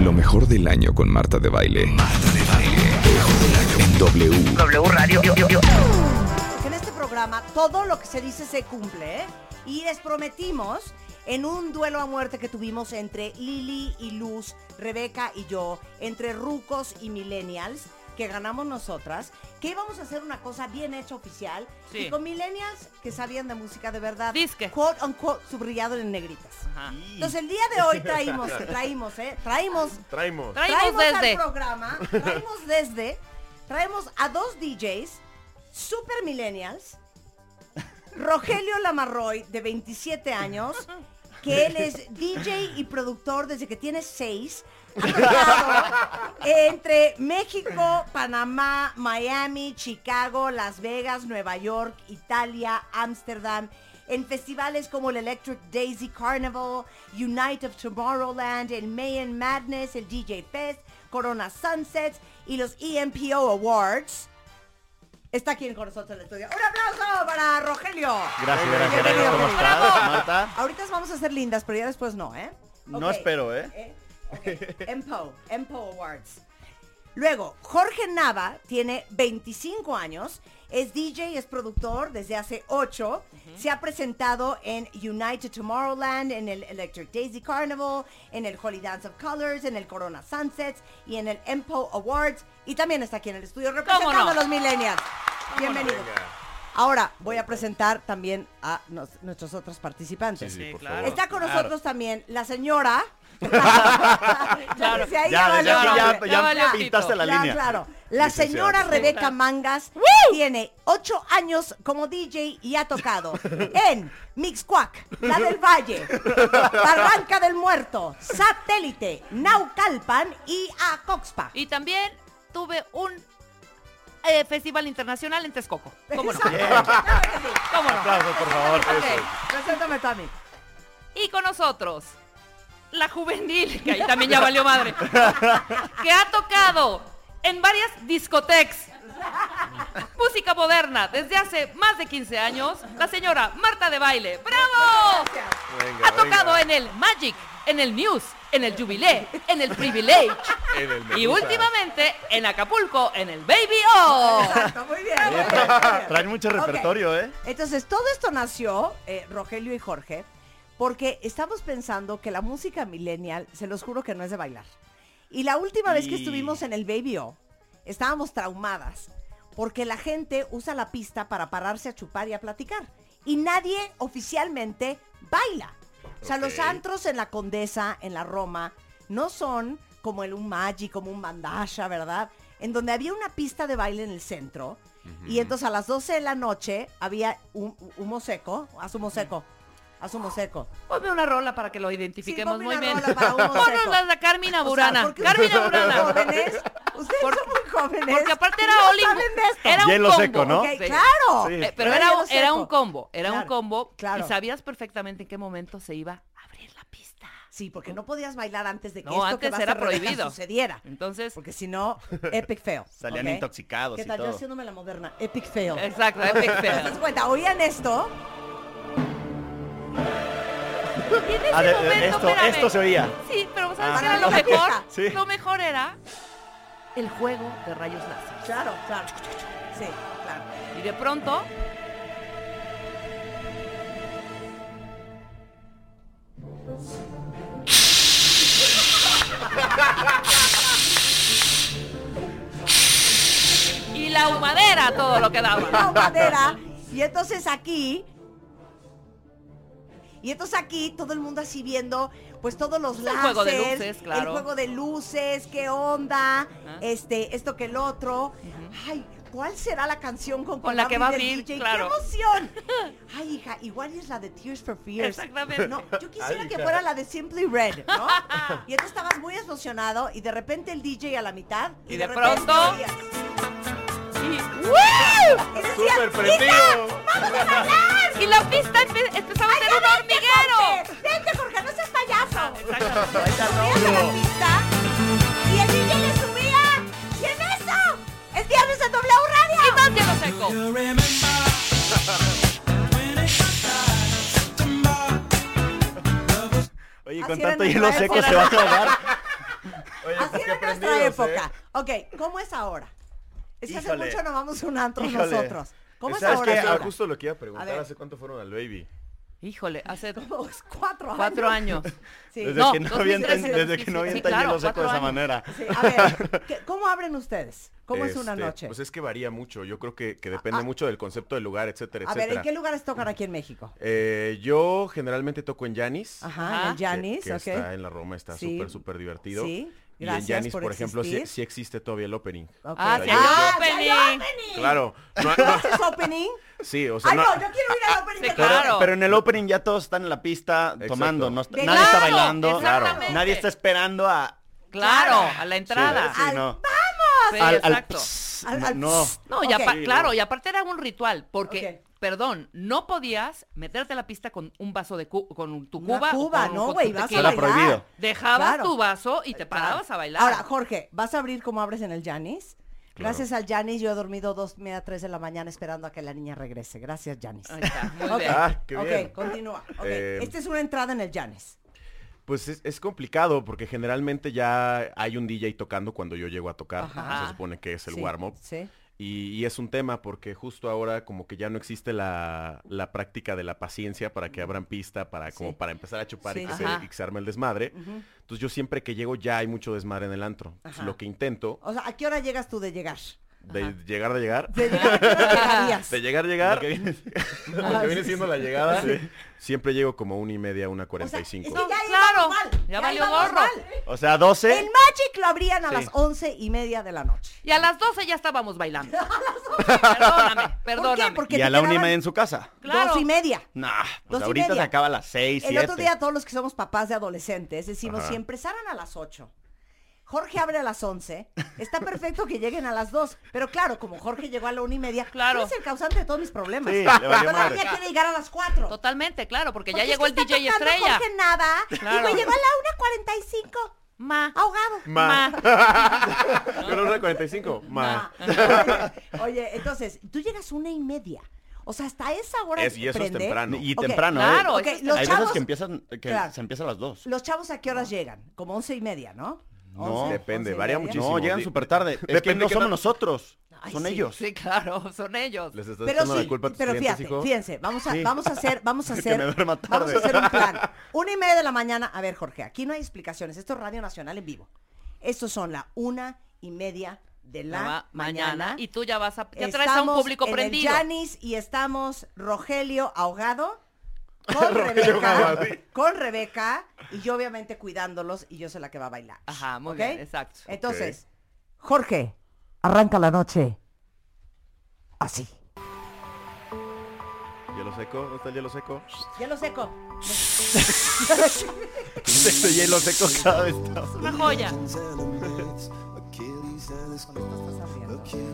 Lo mejor del año con Marta de Baile. Marta de Baile. En W. W Radio. En este programa todo lo que se dice se cumple, ¿eh? Y les prometimos en un duelo a muerte que tuvimos entre Lili y Luz, Rebeca y yo, entre rucos y millennials, que ganamos nosotras, que íbamos a hacer una cosa bien hecha oficial Sí. y con millennials que sabían de música de verdad, Disque. quote unquote subrayado en negritas. Ajá. Entonces el día de hoy traímos, traímos, ¿eh? Traímos Traemos. Traímos traemos desde. al programa, traemos desde, traemos a dos DJs, super millennials, Rogelio Lamarroy, de 27 años, que él es DJ y productor desde que tiene 6. Entre México, Panamá, Miami, Chicago, Las Vegas, Nueva York, Italia, Ámsterdam, en festivales como el Electric Daisy Carnival, Unite of Tomorrowland, el Mayan Madness, el DJ Fest, Corona Sunsets y los EMPO Awards. Está aquí con nosotros en el estudio. ¡Un aplauso para Rogelio! Gracias, gracias. ¿Cómo estás. Marta? Ahorita vamos a ser lindas, pero ya después no, ¿eh? No espero, ¿eh? Ok. EMPO, EMPO Awards. Luego, Jorge Nava tiene 25 años, es DJ, es productor desde hace 8, se ha presentado en United Tomorrowland, en el Electric Daisy Carnival, en el Holy Dance of Colors, en el Corona Sunsets y en el EMPO Awards y también está aquí en el estudio representando no? a los millennials. Bienvenido. Ahora voy a presentar también a nos- nuestros otros participantes. Sí, sí, Sí, por claro. favor. Está con Claro. nosotros también la señora. Claro. desde ahí Ya, desde valió aquí ya, madre. Ya ya valió pintaste la Claro, línea. claro. La Licenciada. señora Rebeca. Mangas tiene ocho años como DJ y ha tocado en Mixcuac, La del Valle, Barranca del Muerto, Satélite, Naucalpan y Acoxpa. Y también tuve un eh, festival internacional en Texcoco. ¿Cómo no? Bien. ¿Cómo no? Aplausos, por favor. Ok. Preséntame mí. Y con nosotros, la juvenil, que ahí también ya valió madre, que ha tocado en varias discotecas. Música moderna desde hace más de 15 años, la señora Marta de Baile. ¡Bravo! Venga, Ha tocado venga. en el Magic, en el News, en el Jubilé, en el Privilege En el y últimamente en Acapulco, en el Baby O. Exacto, muy bien. muy Oye, bien, muy bien. Traen mucho repertorio, ¿eh? Entonces, todo esto nació, eh, Rogelio y Jorge, porque estamos pensando que la música millennial, se los juro que no es de bailar. Y la última vez que estuvimos en el Baby O, estábamos traumadas, porque la gente usa la pista para pararse a chupar y a platicar. Y nadie oficialmente baila. O sea, los antros en la Condesa, en la Roma, no son como el un Magic, como un Bandasha, ¿verdad? En donde había una pista de baile en el centro. Y entonces a las 12 de la noche había un humo seco, haz humo seco, haz humo seco. Ponme una rola para que lo identifiquemos Sí, muy bien. Ponnos las de Carmina O sea, Burana. Carmina Burana. jóvenes, ustedes Por- son muy jóvenes. Porque aparte y era no all in- saben de esto. Era un Hielo combo. seco, ¿no? Sí. claro. Sí. Eh, pero Pero era, un combo, era un combo claro. y sabías perfectamente en qué momento se iba a abrir la pista. Sí, porque no podías bailar antes de que No, esto antes que va a era Rebeca prohibido. sucediera. Entonces, Porque si no, epic fail. Salían ¿ok? intoxicados ¿Qué y tal? Yo todo. haciéndome la moderna. Epic fail. exacto, epic ¿Te das fail. cuenta? ¿Oían esto? Y en ese Ah, de- de- momento, esto, espérame. esto se oía. Sí, pero ¿sabes Ah. qué era lo mejor? Sí. Lo mejor era el juego de rayos láser. Claro, claro. Sí, claro. Y de pronto. y la humadera, todo lo que daba. La humadera. Y entonces aquí. Y entonces aquí todo el mundo así viendo pues todos los El láseres, juego de luces, claro. el juego de luces, qué onda, este, esto que el otro. Ay, ¿cuál será la canción con, Con la que va a el abrir, DJ? claro. ¡Qué emoción! Ay, hija, igual es la de Tears for Fears. Exactamente. No, yo quisiera Ay, que fuera la de Simply Red, ¿no? Y entonces estabas muy emocionado y de repente el DJ a la mitad Y de repente pronto- oías, Y, y decía, ¡Súper prendido! y la pista empe- empezaba a ser un hormiguero. Jorge, Vente, Jorge, no seas a la pista y el DJ le subía. ¿Y en eso? Es viernes en W Radio. Y más hielo seco. Oye, Así con tanto hielo seco época. se va a ahogar. Oye, Así pues qué era nuestra prendidos, ¿eh? época. Ok, ¿cómo es ahora? Es que hace Híjole. mucho no vamos a un antro Híjole. nosotros. ¿Cómo es ¿Sabes ahora? qué? Sandra? Ah, justo lo que iba a preguntar, A. ¿hace cuánto fueron al Baby? Híjole, hace Como cuatro años. cuatro años. Sí. Desde No, que no 2013, avientan, desde que no 2015. avientan Sí, claro, hielo seco de esa manera. Sí, a ver, ¿qué- ¿cómo abren ustedes? ¿Cómo es una Este, noche? Pues es que varía mucho. Yo creo que, que depende Ah. mucho del concepto del lugar, etcétera, a ver, ¿en etcétera. qué lugares tocan aquí en México? Eh, yo generalmente toco en Yanis. Ajá, en que, ok. está en la Roma, está Sí. súper, súper divertido. Sí, y en Yanis, por por, ejemplo, sí, existe todavía el opening. Ok. Ah, ¡Ah, opening. sí hay opening! Claro. No, no, ¿Haces opening? sí, o sea, Ay, no, no, yo quiero ir al opening. sí, de claro. Jorge. Pero en el opening ya todos están en la pista Exacto. tomando, no está- nadie está Claro, bailando, exactamente. nadie está esperando a Claro, Claro. a la entrada. Sí, Al- no. Sí, Al- al exacto. pss, Al- no, al no. pss. No, y apa- Ok. claro, y aparte era un ritual, porque. Perdón, no podías meterte a la pista con un vaso de cu- con tu Una cuba. o cuba, con- no, güey, vas a bailar. prohibido. Dejabas Claro. tu vaso y te parabas a bailar. Ahora, Jorge, ¿vas a abrir como abres en el Janis? Gracias al Janis, yo he dormido dos, media, tres de la mañana esperando a que la niña regrese. Gracias, Janis. Ahí está, muy Ok, bien. Ah, qué ok, continúa. Ok, Eh, Esta es una entrada en el Janis. Pues es, es complicado porque generalmente ya hay un DJ tocando cuando yo llego a tocar. Ajá. Se supone que es el Sí, warm-up. Sí. Y, y es un tema porque justo ahora como que ya no existe la, la práctica de la paciencia para que abran pista, para como Sí. para empezar a chupar y, que se, y que se arme el desmadre. Entonces yo siempre que llego ya hay mucho desmadre en el antro. Entonces, lo que intento O sea, ¿a qué hora llegas tú de llegar? De Ajá. llegar de llegar, De llegar, ¿a qué hora llegarías? de llegar llegar, Lo que viene- lo que viene siendo la llegada, siempre llego como una y media, una cuarenta y cinco. ya Claro, íbamos mal, ya valió gorro. O sea, 12. El Magic lo abrían a Sí. las once y media de la noche. Y a las 12 ya estábamos bailando. Perdóname, perdóname. ¿Por qué? Porque y a la una y media en su casa. Claro. Dos y media. Nah, Dos pues y ahorita se acaba a las 6, El 7. otro día todos los que somos papás de adolescentes decimos, Ajá. si empezaran a las 8, Jorge abre a las 11, está perfecto que lleguen a las 2, pero claro, como Jorge llegó a la una y media, Claro. eres el causante de todos mis problemas. Sí, le valió Todavía madre. quiere llegar a las 4. Totalmente, claro, porque, Porque ya llegó es el DJ estrella. Jorge nada, Claro. y me llegó a la 1.45, Ma. ahogado. Ma. Ma. Pero una 45, ma. Oye, oye, entonces, tú llegas una y media. O sea, hasta esa hora Es- y eso es temprano. Y Ok, temprano, claro, ¿eh? Está- los Hay chavos, veces que empiezan, que Claro. se empieza a las 2. los chavos a qué horas llegan? Como once y media, ¿no? No. Depende, varía muchísimo. No, llegan súper tarde. Es que Depende no somos nosotros. Ay, son sí, ellos. Sí, claro, son ellos. Les estás Pero sí, la culpa a tus pero clientes, fíjate, hijo. fíjense, vamos a, Sí. vamos a hacer, vamos a Que hacer, vamos a hacer un plan. Una y media de la mañana, a ver Jorge, aquí no hay explicaciones, esto es Radio Nacional en vivo. Estos son la una y media de la Ma- mañana. Y tú ya vas a. Ya traes a un Estamos público en prendido. el Janis y estamos Rogelio ahogado con Rebeca, con Rebeca y yo obviamente cuidándolos y yo soy la que va a bailar. Ajá, muy ¿Ok? bien, exacto. Entonces, Jorge, arranca la noche así. Hielo seco, ¿dónde está el hielo seco? Hielo seco. Este hielo seco cada vez está. Es una joya.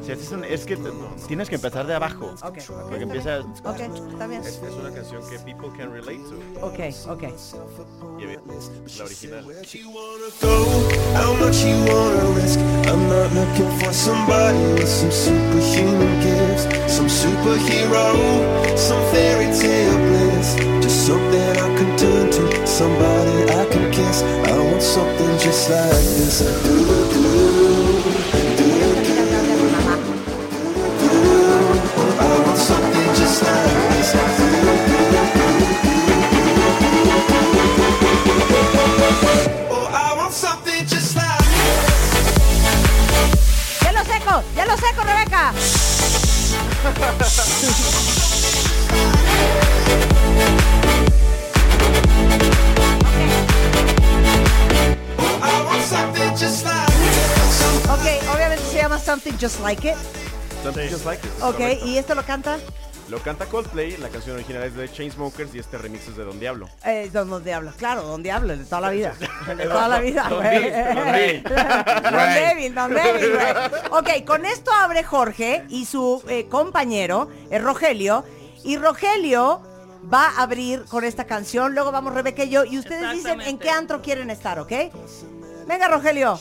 Si haces un- es que tienes que empezar de abajo. Ok, ok, Porque empieza. bien. Ok, está bien. Es, es una canción que people can relate to. Ok, ok. Y la original. go, how much you wanna risk. I'm not looking for somebody with some superhuman gifts, some superhero, some fairy tale bliss. Just something I can turn to, somebody I can kiss. I want something just like this. Like ¡Hielo seco! ¡Hielo seco, Rebeca! Ok, obviamente se llama Something Just Like It. Something just like it. Ok, y esto lo canta Lo canta Coldplay, la canción original es de Chainsmokers y este remix es de Don Diablo. eh, Don, Don Diablo. Claro, Don Diablo, de toda la vida. De toda la vida, Don güey. Don Bill. Don Débil, Don Débil, güey. Ok, con esto abre Jorge y su eh, compañero, eh, Rogelio. Y Rogelio va a abrir con esta canción. Luego vamos Rebeca y yo. Y ustedes dicen en qué antro quieren estar, ¿ok? Venga, Rogelio.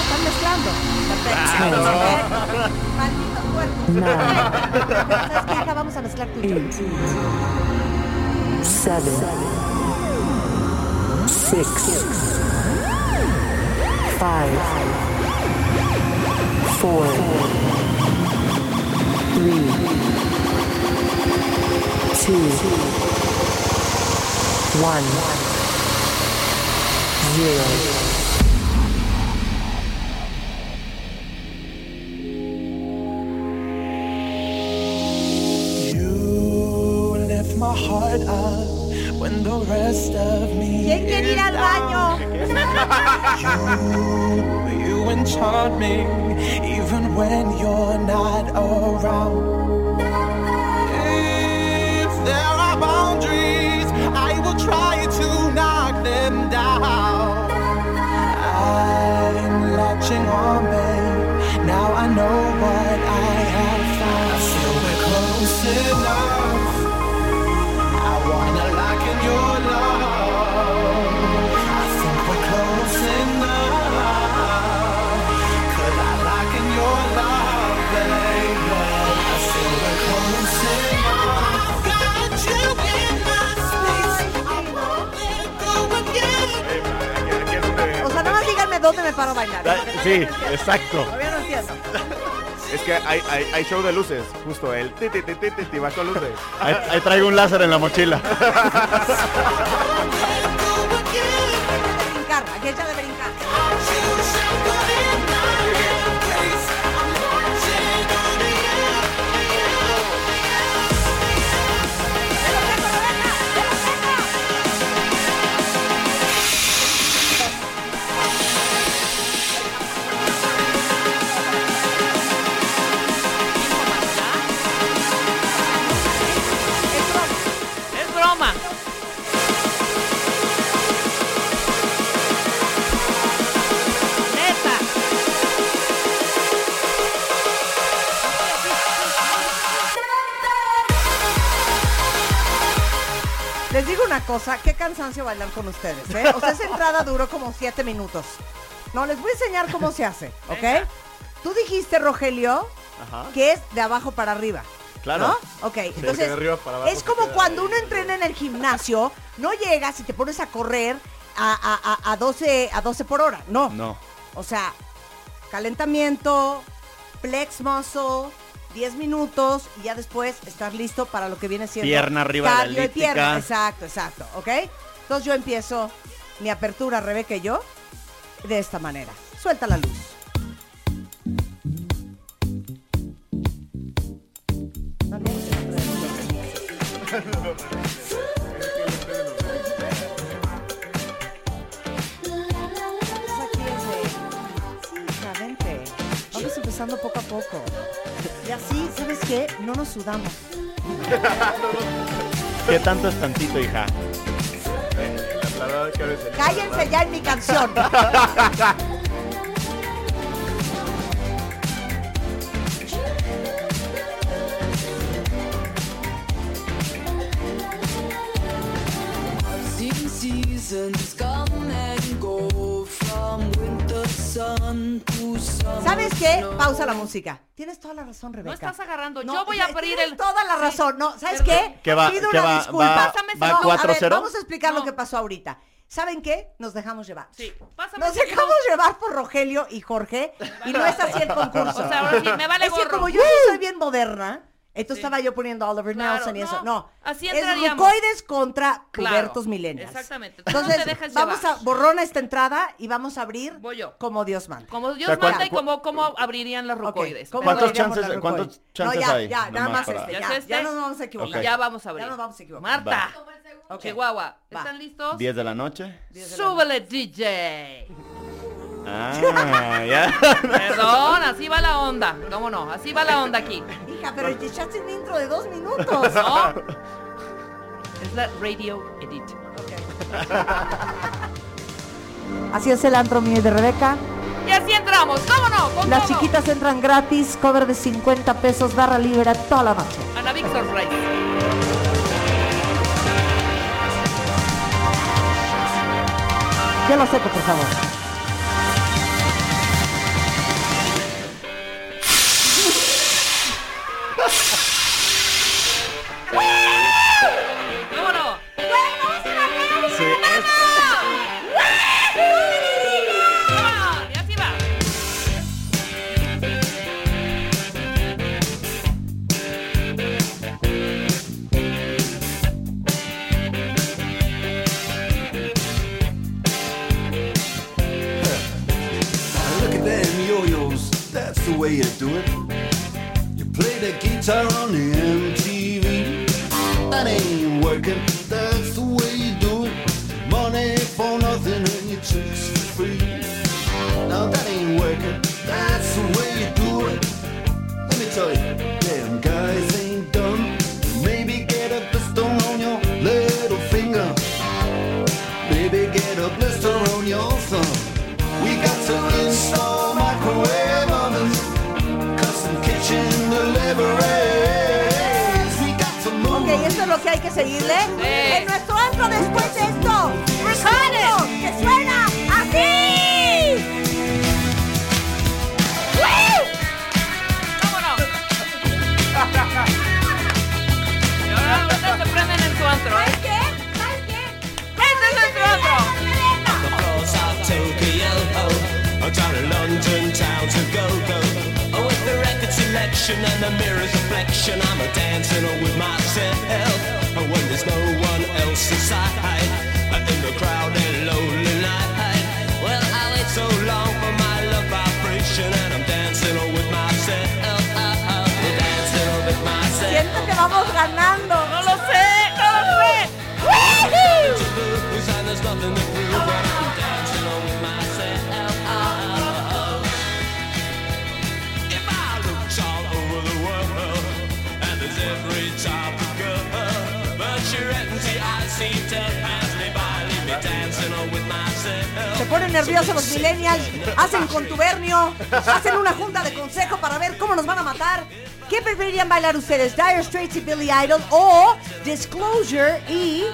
Están mezclando. Perfecto. Malditos cuerpos. ¿Sabes qué, hija? Vamos a mezclar tú y yo. seven, six, five, four, three, two, one, zero. Heart up when the rest of me ¿Quién quiere ir al baño? You, you enchant me even when you're not around. If there are boundaries, I will try to knock them down. I'm latching on, babe. Now I know dónde me paro a bailar. Sí, exacto. Todavía no entiendo. Es que hay, hay, hay show de luces, justo el ti ti ti ti ti, ti con luces. Ahí, ahí traigo un láser en la mochila. Brincar, aquí echa de brincar. Cansancio bailar con ustedes, ¿eh? O sea, esa entrada duró como siete minutos. No, les voy a enseñar cómo se hace, ¿ok? Venga. Tú dijiste, Rogelio, Ajá. que es de abajo para arriba. Claro. ¿No? Ok, que entonces de arriba para abajo es como cuando ahí. uno entrena en el gimnasio, no llegas y te pones a correr a, a- a- a 12, a 12 por hora, no. No. O sea, calentamiento, flex muscle, 10 minutos y ya después estás listo para lo que viene siendo Pierna arriba de la cardio y elíptica. pierna. Exacto, exacto, ¿ok? Entonces yo empiezo mi apertura, Rebeca y yo, de esta manera. Suelta la luz. Vamos empezando poco a poco. Y así, ¿sabes qué? No nos sudamos. ¿Qué tanto es tantito, hija? Cállense ya en mi canción. Seen seasons come and go from winter sun to summer. ¿Sabes qué? Pausa la música. Tienes toda la razón, Rebeca. No estás agarrando. No, Yo voy a abrir tienes el. toda la Sí. razón. No, ¿sabes Perdón. qué? ¿Qué va- Pido qué una va- disculpa. va- va ese- No, a ver, 4-0? vamos a explicar lo que pasó ahorita. ¿Saben qué? Nos dejamos llevar. Sí, pásame Nos dejamos llevar por Rogelio y Jorge y no es así el concurso. O sea, ahora sí, me vale es que gorro. como yo soy bien moderna, Entonces estaba yo poniendo Oliver Claro, Nelson y eso. No, así es rucoides contra Claro, pubertos millennials. exactamente. Tú no Entonces, te vamos llevar. a borrona esta entrada y vamos a abrir Voy yo. como Dios manda. Como Dios O sea, ¿cuál- manda y como cómo abrirían los rucoides. ¿Cómo ¿Cuántos chances- la cuántos chances no, ya, hay? Ya, nada más para- este, ¿Ya ya, es este? ya nos vamos a equivocar. Ya vamos a abrir. Ya nos vamos a equivocar. Marta, Ok. Chihuahua, Va. ¿están listos? 10 de la noche. Súbele, DJ. Ah, ya. Perdón, así va la onda. ¿Cómo no? Así va la onda aquí. Hija, pero te echaste un intro de dos minutos. ¿No? Es la radio edit. Así es el antro mío de Rebeca. Y así entramos. ¿Cómo no? Las chiquitas entran gratis, cover de 50 pesos, barra libre toda la noche. Ana Victor Rey. Yo lo seco, por favor. The way you do it. You play the guitar on the MTV. Que hay que seguirle. Sí. En nuestro antro después de esto. ¡Recorded! ¡Que suena así! ¿Cómo no? Y ahora ustedes se prenden en su antro. ¿Qué? ¿Sabes qué? ¡Este es nuestro antro! Tokyo, down to London town to go go. With the record selection and the mirror's reflection, I'm a dancing with myself. Oh, when there's no one else inside, in the crowded lonely night. Well, I wait so long for my love vibration, and I'm dancing with myself. I'm dancing with myself. Siento que vamos ganando. Ponen nerviosos los millennials, hacen contubernio, hacen una junta de consejo para ver cómo nos van a matar. ¿Qué preferirían bailar ustedes? ¿Dire Straits y Billy Idol o Disclosure y...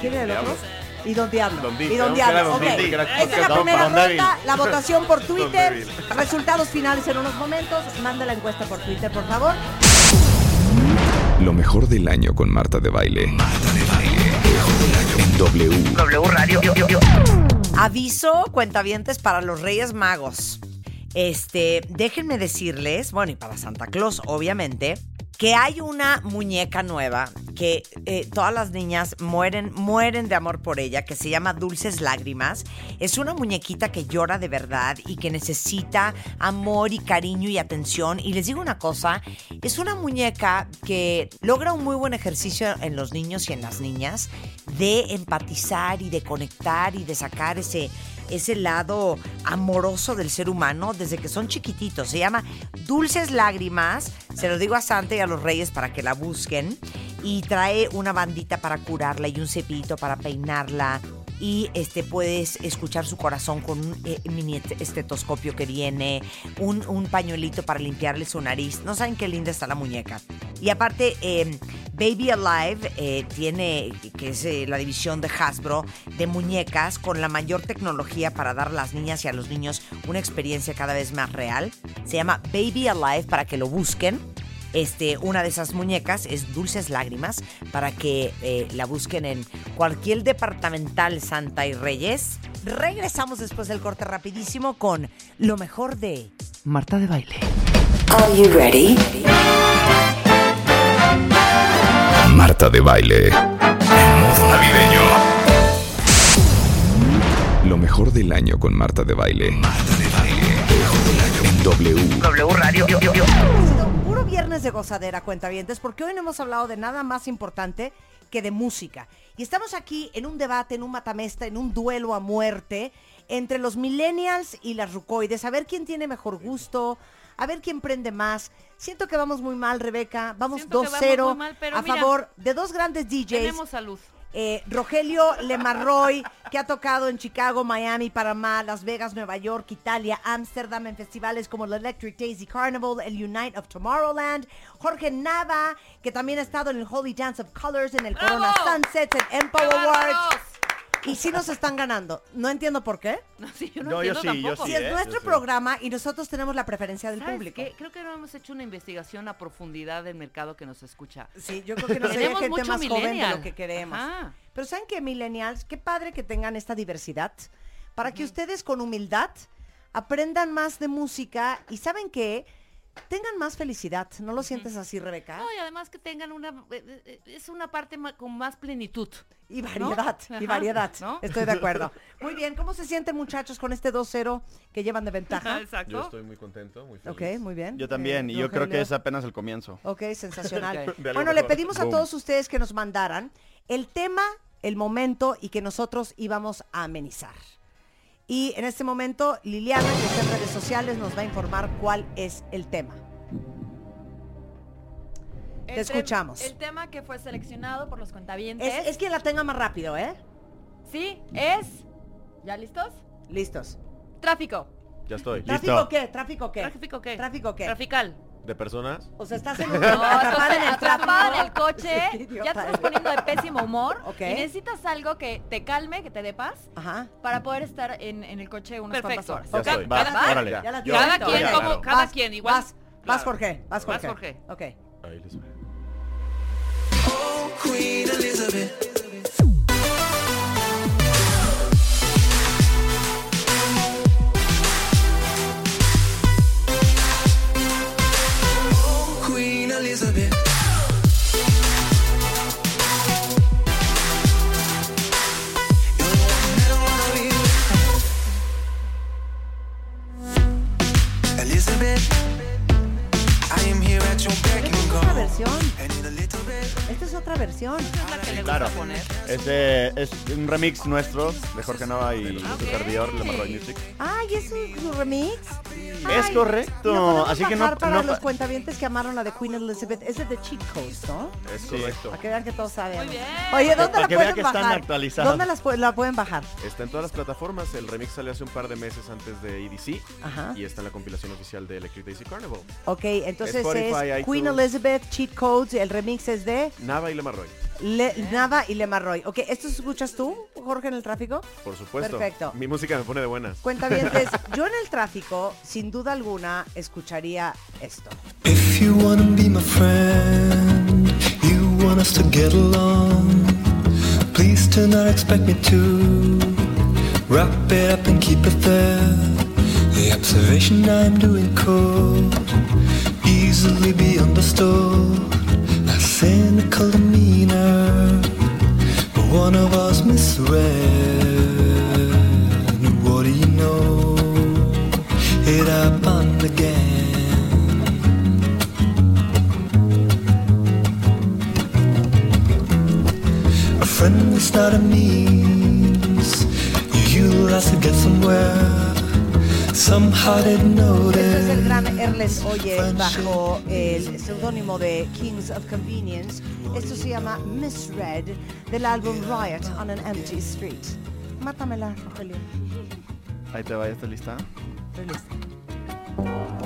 ¿Quién era el otro? Y Don Diablo. Don y Don Diablo. Ok. Esta es la primera ronda, la votación por Twitter. Resultados finales en unos momentos. Manda la encuesta por Twitter, por favor. Lo mejor del año con Marta de Baile. Marta de Baile. En W. W Radio. Aviso, cuentavientes, para los Reyes Magos. Este, déjenme decirles, bueno, y para Santa Claus, obviamente, que hay una muñeca nueva que eh, todas las niñas mueren, mueren de amor por ella, que se llama Dulces Lágrimas. Es una muñequita que llora de verdad y que necesita amor y cariño y atención. Y les digo una cosa, es una muñeca que logra un muy buen ejercicio en los niños y en las niñas de empatizar y de conectar y de sacar ese ese lado amoroso del ser humano desde que son chiquititos. Se llama Dulces Lágrimas. Se lo digo a Santa y a los Reyes para que la busquen. Y trae una bandita para curarla y un cepillito para peinarla. Y este puedes escuchar su corazón con un eh, mini est- estetoscopio que viene, un, un pañuelito para limpiarle su nariz. No saben qué linda está la muñeca. Y aparte, eh, Baby Alive eh, tiene, que es eh, la división de Hasbro, de muñecas con la mayor tecnología para dar a las niñas y a los niños una experiencia cada vez más real. Se llama Baby Alive para que lo busquen. Este, una de esas muñecas es Dulces Lágrimas para que eh, la busquen en cualquier departamental Santa y Reyes. Regresamos después del corte rapidísimo con lo mejor de Marta de Baile. Are you ready? Marta de baile. En modo navideño. Lo mejor del año con Marta de baile. Marta de baile. En W. W Radio. Puro viernes de gozadera, cuentavientes, porque hoy no hemos hablado de nada más importante que de música. Y estamos aquí en un debate, en un matamesta, en un duelo a muerte entre los millennials y las rucoides, a ver quién tiene mejor gusto, a ver quién prende más. Siento que vamos muy mal, Rebeca. Vamos Siento que vamos 2-0 muy mal, pero a mira, favor de dos grandes DJs. Tenemos salud. Eh, Rogelio Lemarroy, que ha tocado en Chicago, Miami, Panamá, Las Vegas, Nueva York, Italia, Ámsterdam, en festivales como el Electric Daisy Carnival, el Unite of Tomorrowland. Jorge Nava, que también ha estado en el Holy Dance of Colors, en el Corona Sunsets, en Empower ¡Qué Awards. Y sí nos están ganando. No entiendo por qué. No, sí, yo no, No, yo entiendo yo tampoco. Si es ¿eh? nuestro programa y nosotros tenemos la preferencia del ¿Sabes público. qué? Creo que no hemos hecho una investigación a profundidad del mercado que nos escucha. Sí, yo creo que nos Tenemos gente mucho más joven de lo que queremos. Ajá. Pero ¿saben qué, millennials? Qué padre que tengan esta diversidad para que ustedes con humildad aprendan más de música y ¿saben qué? Tengan más felicidad. ¿No lo sientes así, Rebeca? No, y además que tengan una... eh, eh, Es una parte con más plenitud. Y ¿no? variedad, y Ajá, variedad. ¿no? Estoy de acuerdo. Muy bien, ¿cómo se sienten muchachos con este 2-0 que llevan de ventaja? Exacto. Yo estoy muy contento, muy feliz. Ok, muy bien. Yo también, Eh, y yo creo que es apenas el comienzo. Ok, sensacional. Bueno, le pedimos a Boom. todos ustedes que nos mandaran el tema, el momento y que nosotros íbamos a amenizar. Y en este momento, Liliana, que está en redes sociales, nos va a informar cuál es el tema. Te El escuchamos. El tema que fue seleccionado por los cuentavientes. Es, es quien la tenga más rápido, ¿eh? Sí, es. ¿Ya listos? Listos. Tráfico. Ya estoy. ¿Tráfico qué? ¿Tráfico qué? ¿Tráfico qué? ¿Tráfico qué? Trafical. ¿De personas? O sea, estás en un No, atrapada en el atrapada en el coche, idiota ya te estás poniendo de pésimo humor Ok. y necesitas algo que te calme, que te dé paz Ajá. para poder estar en, en el coche unas Perfecto. cuantas Ya horas. Ca- estoy. Va, cada- órale. Ya la Yo- Cada quien, ya, como, claro. cada Vas, quien, igual. Vas, vas Claro. Jorge, vas Vas, Jorge. Jorge. Ok. Ahí les va. Oh, Queen Elizabeth. Call. versión. Esta es otra versión. Esa es la que le Claro. gusta poner. Es, de- es un remix nuestro de Jorge Nava y De Ah, su ok. servidor, Lemarroy Music. Ay, ¿es un su remix? Es Ay, correcto, ¿lo podemos así que no- para no los cuentavientes que amaron la de Queen Elizabeth. Es de The Cheat Codes, ¿no? Es Sí. correcto. Para que vean que todos saben. Muy bien. Oye, ¿dónde Para la que vean pueden que están bajar? actualizadas. ¿Dónde las pu- la pueden bajar? Está en todas las plataformas. El remix salió hace un par de meses antes de EDC. Ajá. Y está en la compilación oficial de Electric Daisy Carnival. Ok, entonces Spotify, es Queen. Elizabeth, Cheat Codes, el remix es de Nava y Lemarroy. Le- Nava y Lemarroy. Ok, ¿esto escuchas tú, Jorge, en el tráfico? Por supuesto. Perfecto. Mi música me pone de buenas. Cuentavientes, yo en el tráfico, sin duda alguna, escucharía esto. If you wanna be my friend, you want us to get along. Please do not expect me to wrap it up and keep it there. The observation I'm doing could easily be understood. Cynical demeanor, but one of us misread. What do you know? It happened again. A friend is not a means you utilize to get somewhere. Somehow didn't Este es el gran Erles Oye bajo el seudónimo de Kings of Convenience. Esto se llama Misread del álbum Riot on an Empty Street. Mátamela, Rogelio. Ahí te va, ¿ya está lista? Estoy lista.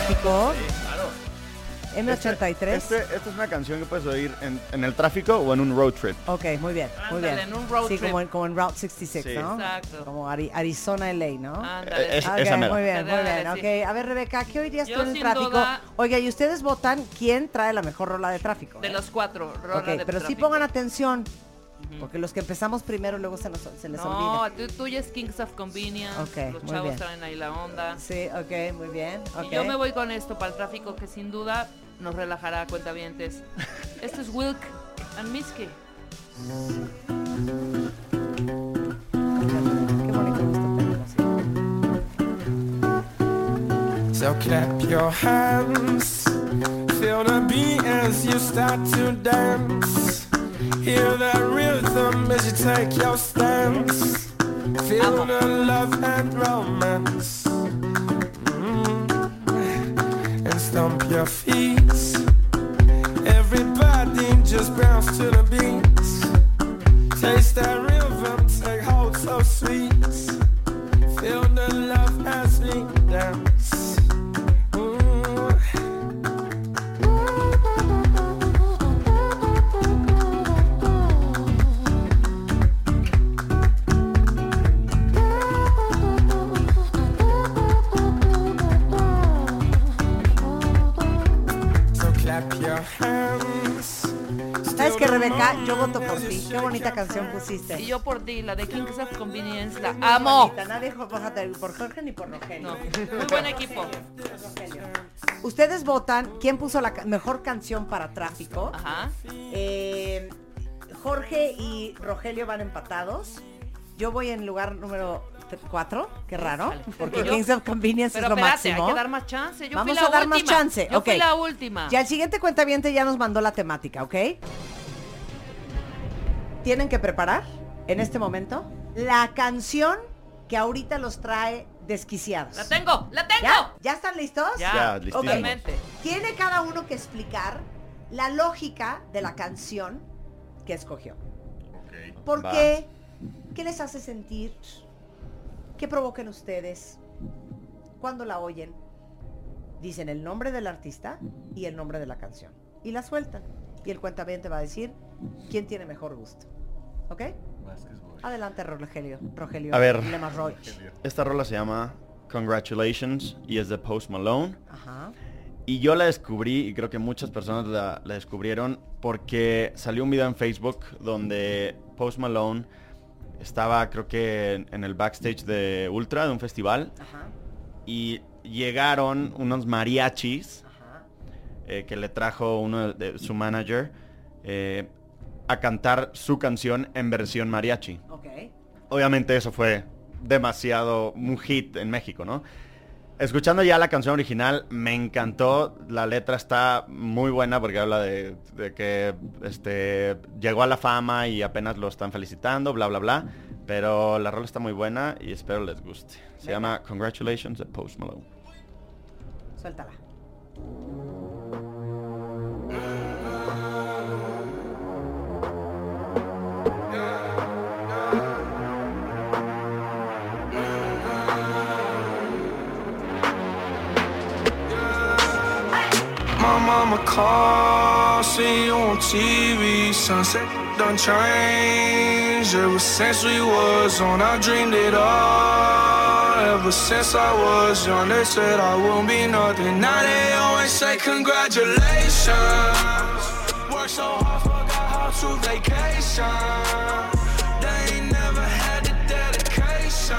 Tráfico. M83. Este, esta es una canción que puedes oír en, en el tráfico o en un road trip. Ok, muy bien, muy Ándale, bien. en un road sí, trip. Como, en, como en Route 66, Sí. ¿no? Exacto. Como Ari- Arizona, LA, ¿no? Eh, es- Ok, esa mera. muy bien, muy bien. sí. Ok, a ver, Rebeca, ¿qué oirías tú en el tráfico? duda- Oiga, y ustedes votan quién trae la mejor rola de tráfico. De ¿eh? los cuatro. rola Ok, de pero sí tráfico. pongan atención, porque los que empezamos primero luego se, nos, se les No, olvida. tú, tuya es Kings of Convenience. Ok, los muy chavos bien. traen ahí la onda. Sí, ok, muy bien. ok. Y yo me voy con esto para el tráfico que sin duda nos relajará cuentavientes. Esto es Wilk and Misky. Qué bonito gusto tenemos. sí. So clap your hands, feel the beat as you start to dance. Hear that rhythm as you take your stance. Feel the love and romance. Mm. And stomp your feet. Everybody just bounce to the beats. Taste that rhythm, take hold so sweet. Canción pusiste. Y yo por ti, la de Kings of Convenience, la amo. bonita, Nadie por Jorge ni por Rogelio. No, muy buen equipo. Ustedes votan quién puso la mejor canción para tráfico. Ajá. Eh, Jorge y Rogelio van empatados. Yo voy en lugar número 4, qué raro, porque Yo- Kings of Convenience Pero es lo espérate, máximo. hay que dar más chance. Yo Vamos fui la a dar más chance. Yo fui la última. Ya el siguiente cuentaviente ya nos mandó la temática, ¿ok? Tienen que preparar en este momento la canción que ahorita los trae desquiciados. La tengo, la tengo. ¿Ya? ¿Ya están listos? Ya, Ya, totalmente. Tiene cada uno que explicar la lógica de la canción que escogió. ¿Por Va. qué? ¿Qué les hace sentir? ¿Qué provocan ustedes cuando la oyen? Dicen el nombre del artista y el nombre de la canción. Y la sueltan. Y el cuentaviente va a decir quién tiene mejor gusto. ¿Ok? Adelante, Rogelio. Rogelio A ver. Esta rola se llama Congratulations y es de Post Malone. Ajá. Y yo la descubrí, y creo que muchas personas la, la descubrieron, porque salió un video en Facebook donde Post Malone estaba, creo que, en, en el backstage de Ultra, de un festival, Ajá. y llegaron unos mariachis Ajá. eh, que le trajo uno de, de su manager eh, a cantar su canción en versión mariachi. Obviamente eso fue demasiado un hit en México, ¿no? Escuchando ya la canción original, me encantó. La letra está muy buena porque habla de, de que este, llegó a la fama y apenas lo están felicitando, bla, bla, bla. Pero la rola está muy buena y espero les guste. Se llama Congratulations de Post Malone. Suéltala. On TV. Sunset done changed. Ever since we was on, I dreamed it all. Ever since I was young, they said I won't be nothing. Now they always say congratulations. Worked so hard, forgot how to vacation. They ain't never had the dedication.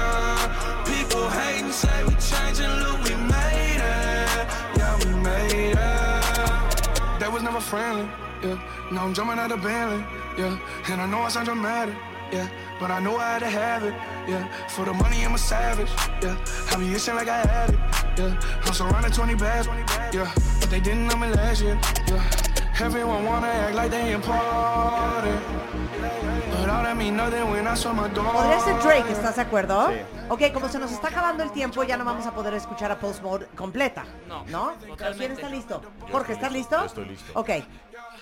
People hate and say we changing, look, we made it. Yeah, we made it. They was never friendly. Now I'm jumping out of Bentley, yeah. And I know I sound dramatic, yeah. But I know I had to have it, yeah. For the money, I'm a savage, yeah. I be itching like I had it, yeah. I'm surrounded 20 bags, yeah. But they didn't know me last year, yeah. Everyone wanna act like they important. But all that mean nothing when I saw my door. Podría ser Drake, ¿estás de acuerdo? Sí. Ok, como se nos está acabando el tiempo, ya no vamos a poder escuchar a Post Mode completa. No, ¿No? ¿Quién está listo? Jorge, ¿estás listo? Estoy listo. Ok.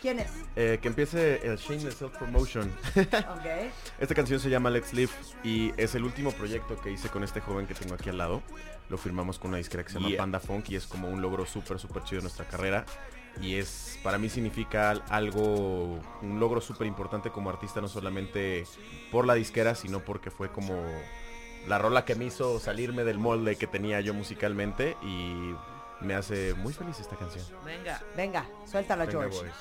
¿Quién es? Eh, que empiece el Shameless Self Promotion. Esta canción se llama Let's Live y es el último proyecto que hice con este joven que tengo aquí al lado. Lo firmamos con una disquera que se llama Yeah. Panda Funk y es como un logro súper, súper chido de nuestra carrera. Y es, para mí significa algo, un logro súper importante como artista, no solamente por la disquera, sino porque fue como la rola que me hizo salirme del molde que tenía yo musicalmente y me hace muy feliz esta canción. Venga. Venga, suéltala, Venga, George. boys.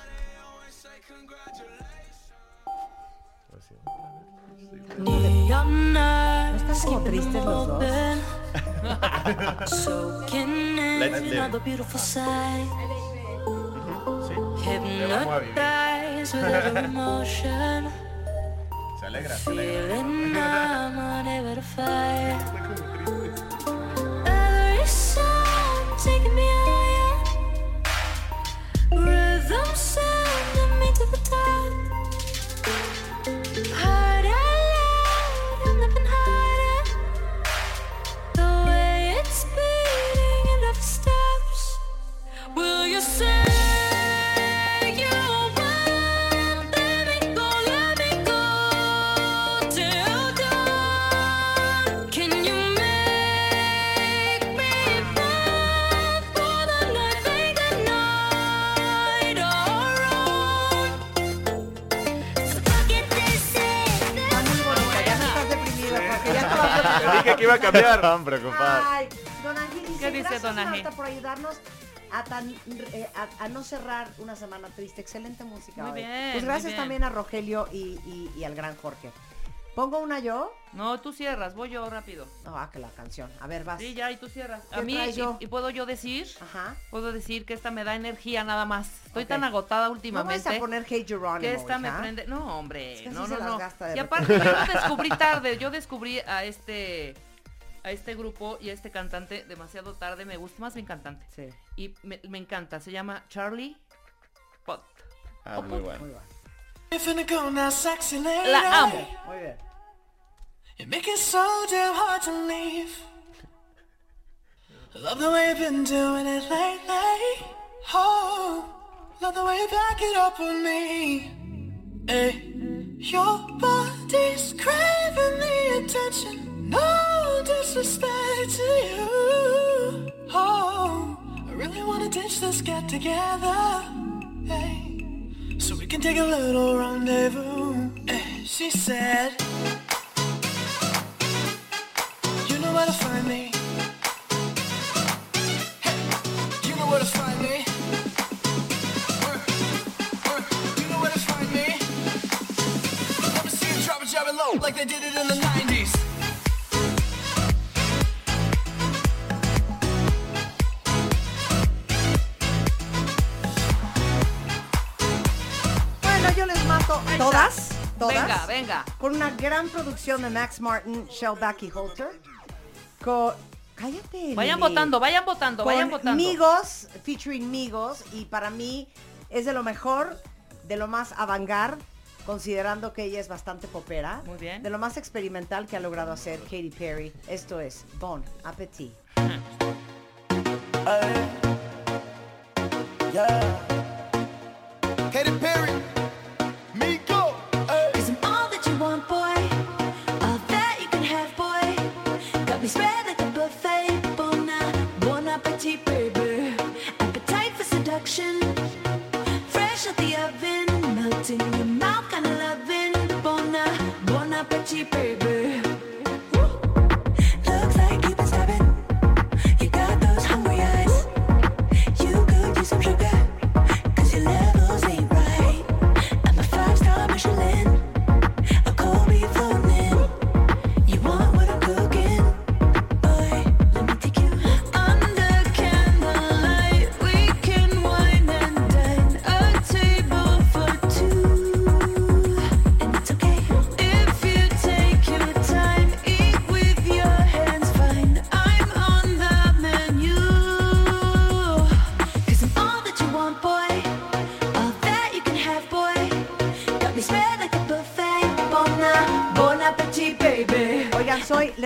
¿No estás como tristes los dos? Soaking in Let's live. another beautiful sight. Sí. Le vamos a vivir. Se alegra, se alegra. Higher. Rhythm me to the top. Iba a cambiar. Estaban preocupados. Ay, Don Ángel dice, ¿Qué dice gracias Don Ángel? Marta por ayudarnos a, tan, eh, a, a no cerrar una semana triste. Excelente música Muy hoy. bien, Pues gracias bien. también a Rogelio y, y- y al gran Jorge. ¿Pongo una yo? No, tú cierras, voy yo rápido. No, ah, que la canción. A ver, vas. Sí, ya, y tú cierras. ¿Qué A mí, y, yo? y puedo yo decir, Ajá. puedo decir que esta me da energía nada más. Estoy tan agotada No últimamente. vas a poner Hey Geronimo, que esta me hija. prende. No, hombre, Es que así no, se no, las no. gasta de Y aparte yo descubrí tarde. Yo descubrí a este a este grupo y a este cantante demasiado tarde. Me gusta más bien cantante. Sí. Y me, me encanta. Se llama Charlie Pot. Ah, muy bueno. Muy bueno. La amo. Muy bien. You make it so damn hard to leave. Love the way you've been doing it lately. Oh, love the way you back it up on me. Hey, your body's craving the attention. No disrespect to you. Oh, I really wanna ditch this get together. Hey, so we can take a little rendezvous. Hey, she said. You know where to find me. Una gran producción de Max Martin, Shellback y Holter. Con... Cállate, Vayan Lili. votando, vayan votando, vayan votando. Migos, featuring Migos, y para mí es de lo mejor, de lo más avant-garde, considerando que ella es bastante popera. Muy bien. De lo más experimental que ha logrado hacer Katy Perry. Esto es Bon Appetit. Katy Perry,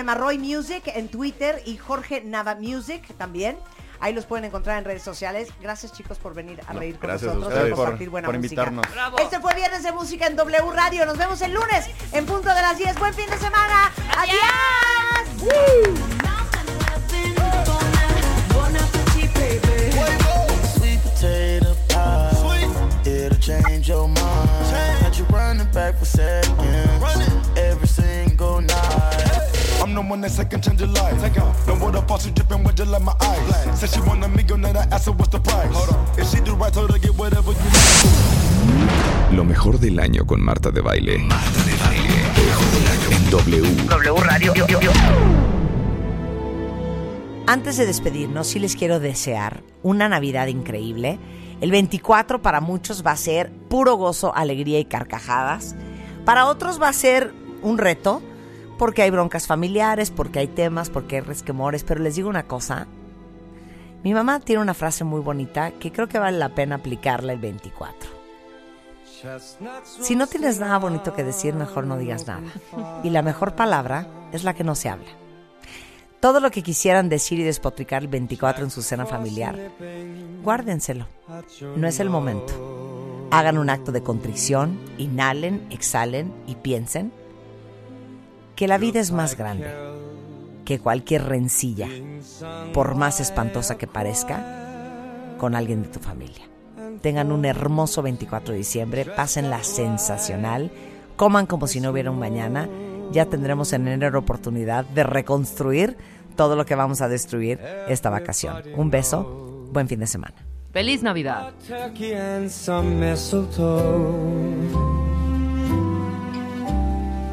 soy Lemarroy Music en Twitter y Jorge Nava Music también. Ahí los pueden encontrar en redes sociales. Gracias chicos por venir a No, reír con gracias a nosotros ustedes y por- compartir buena por música. invitarnos. Bravo. Este fue Viernes de Música en W Radio. Nos vemos el lunes en punto de las 10. Buen fin de semana. Adiós. I'm the one that second change your life. Take off. Don't water faucet dripping with just like my eyes. Said she want a millionaire, I asked her what's the price. Hold on. If she do right, told her get whatever you need. Lo mejor del año con Marta de Baile. En W. W Radio. Antes de despedirnos, sí les quiero desear una Navidad increíble. El 24 para muchos va a ser puro gozo, alegría y carcajadas. Para otros va a ser un reto, porque hay broncas familiares, porque hay temas, porque hay resquemores. Pero les digo una cosa. Mi mamá tiene una frase muy bonita que creo que vale la pena aplicarla el 24. Si no tienes nada bonito que decir, mejor no digas nada. Y la mejor palabra es la que no se habla. Todo lo que quisieran decir y despotricar el 24 en su cena familiar, guárdenselo. No es el momento. Hagan un acto de contrición, inhalen, exhalen y piensen que la vida es más grande que cualquier rencilla, por más espantosa que parezca, con alguien de tu familia. Tengan un hermoso 24 de diciembre, pásenla sensacional, coman como si no hubiera un mañana. Ya tendremos en enero oportunidad de reconstruir todo lo que vamos a destruir esta vacación. Un beso, buen fin de semana. Feliz Navidad.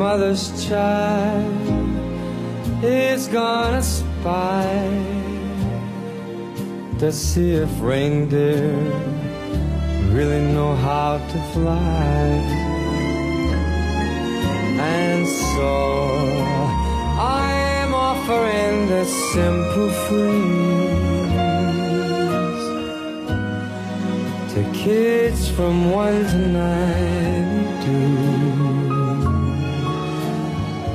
Mother's child is gonna spy to see if reindeer really know how to fly. And so I'm offering this simple phrase to kids from 1 to nine. 92.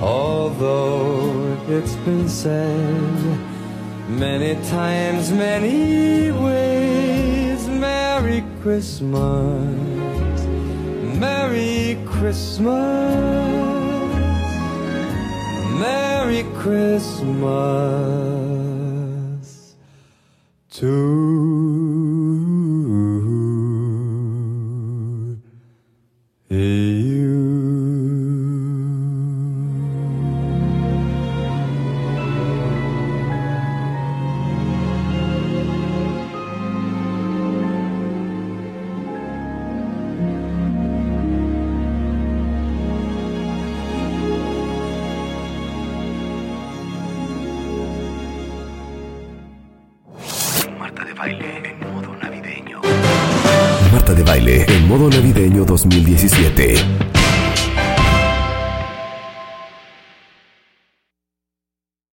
Although it's been said many times, many ways, Merry Christmas, Merry Christmas, Merry Christmas to